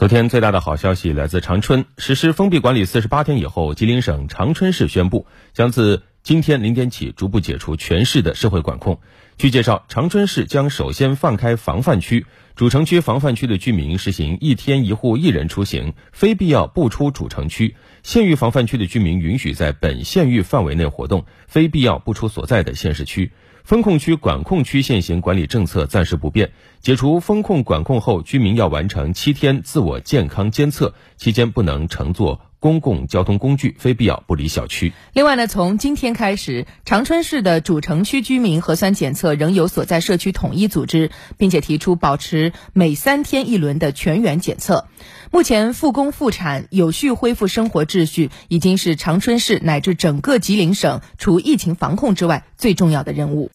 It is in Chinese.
昨天最大的好消息来自长春，实施封闭管理四十八天以后，吉林省长春市宣布将自今天零点起逐步解除全市的社会管控。据介绍，长春市将首先放开防范区，主城区防范区的居民实行一天一户一人出行，非必要不出主城区；县域防范区的居民允许在本县域范围内活动，非必要不出所在的县市区。风控区、管控区现行管理政策暂时不变。解除风控管控后，居民要完成七天自我健康监测，期间不能乘坐公共交通工具，非必要不离小区。另外呢，从今天开始，长春市的主城区居民核酸检测仍有所在社区统一组织，并且提出保持每三天一轮的全员检测。目前复工复产、有序恢复生活秩序，已经是长春市乃至整个吉林省除疫情防控之外最重要的任务。